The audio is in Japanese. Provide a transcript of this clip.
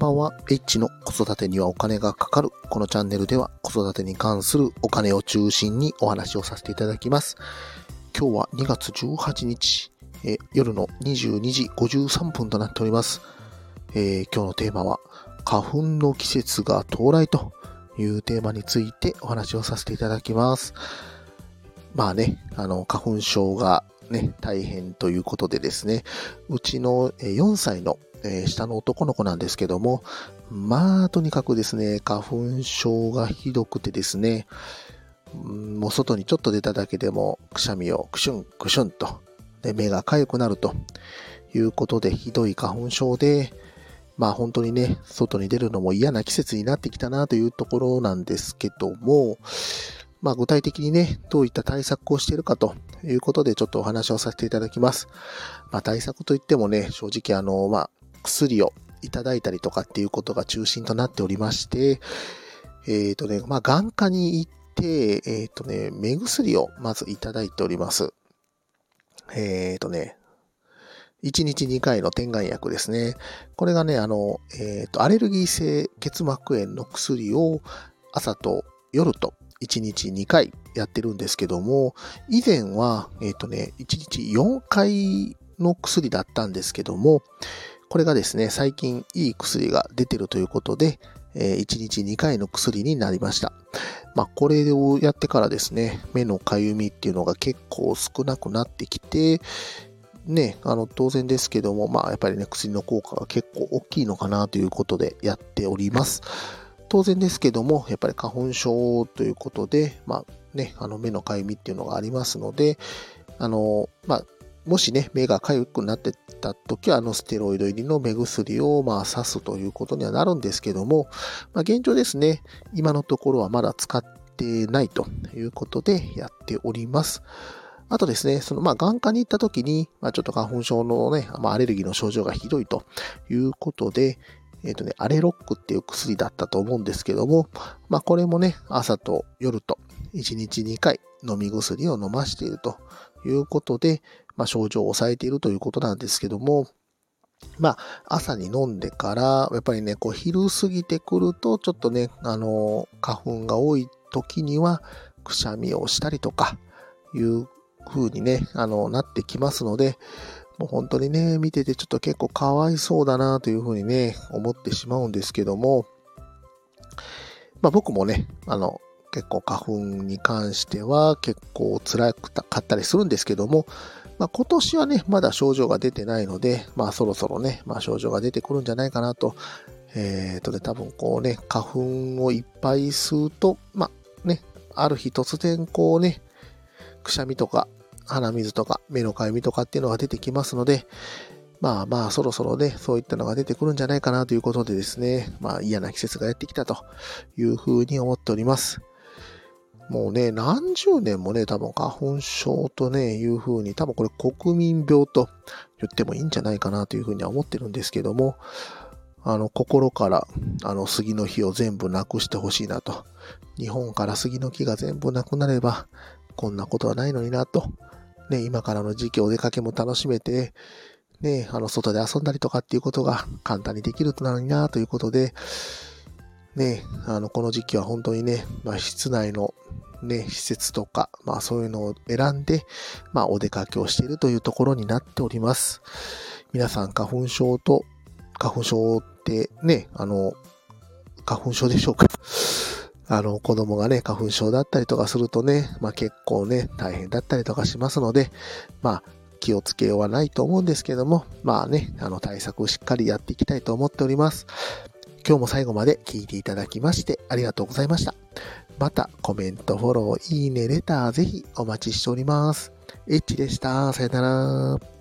ばんは。H の子育てにはお金がかかる。このチャンネルでは子育てに関するお金を中心にお話をさせていただきます。今日は2月18日、え夜の22時53分となっております。えー、今日のテーマは花粉の季節が到来というテーマについてお話をさせていただきます。まあね、あの、花粉症がね、大変ということでですね、うちの4歳のえー、下の男の子なんですけども、まあ、とにかくですね、花粉症がひどくてですね、もう外にちょっと出ただけでも、くしゃみをクシュンクシュンと、で目が痒くなるということで、ひどい花粉症で、まあ本当にね、外に出るのも嫌な季節になってきたなというところなんですけども、まあ具体的にね、どういった対策をしているかということでちょっとお話をさせていただきます。まあ対策といってもね、正直あの、まあ薬をいただいたりとかっていうことが中心となっておりまして、えっ、ー、とね、まあ、眼科に行って、えっ、ー、とね、目薬をまずいただいております。えっ、ー、とね、1日2回の点眼薬ですね。これがね、あの、えっ、と、アレルギー性結膜炎の薬を朝と夜と1日2回やってるんですけども、以前は、えっ、とね、1日4回の薬だったんですけども、これがですね、最近いい薬が出てるということで、え1日2回の薬になりました。まあ、これをやってからですね、目のかゆみっていうのが結構少なくなってきて、ね、あの、当然ですけども、まあ、やっぱりね、薬の効果が結構大きいのかなということでやっております。当然ですけども、やっぱり花粉症ということで、まあ、ね、あの、目のかゆみっていうのがありますので、あの、まあ、もしね、目が痒くなってた時は、あのステロイド入りの目薬をまあ刺すということにはなるんですけども、まあ、現状ですね、今のところはまだ使ってないということでやっております。あとですね、そのまあ眼科に行った時に、まあ、ちょっと花粉症のね、まあ、アレルギーの症状がひどいということで、えっ、ー、とね、アレロックっていう薬だったと思うんですけども、まあこれもね、朝と夜と1日2回飲み薬を飲ましているということで、まあ、症状を抑えているということなんですけども、まあ、朝に飲んでから、やっぱりね、こう、昼過ぎてくると、ちょっとね、あの、花粉が多い時には、くしゃみをしたりとか、いう風にね、あの、なってきますので、もう本当にね、見ててちょっと結構かわいそうだなという風にね、思ってしまうんですけども、まあ僕もね、あの、結構花粉に関しては結構辛かったりするんですけども、まあ、今年はね、まだ症状が出てないので、まあそろそろね、まあ症状が出てくるんじゃないかなと。えっ、ー、とね、多分こうね、花粉をいっぱい吸うと、まあね、ある日突然こうね、くしゃみとか鼻水とか目のかゆみとかっていうのが出てきますので、まあまあそろそろね、そういったのが出てくるんじゃないかなということでですね、まあ嫌な季節がやってきたというふうに思っております。もうね、何十年もね、多分花粉症とね、いう風に、多分これ国民病と言ってもいいんじゃないかなという風には思ってるんですけども、あの、心から、あの、杉の木を全部なくしてほしいなと。日本から杉の木が全部なくなれば、こんなことはないのになと。ね、今からの時期お出かけも楽しめて、ね、あの、外で遊んだりとかっていうことが簡単にできるとなのになということで、ね、あの、この時期は本当にね、まあ、室内のね、施設とか、まあそういうのを選んで、まあお出かけをしているというところになっております。皆さん花粉症と、花粉症ってね、あの、花粉症でしょうか あの、子供がね、花粉症だったりとかするとね、まあ結構ね、大変だったりとかしますので、まあ気をつけようはないと思うんですけども、まあね、あの対策をしっかりやっていきたいと思っております。今日も最後まで聞いていただきましてありがとうございました。またコメント、フォロー、いいね、レターぜひお待ちしております。エッチでした。さよなら。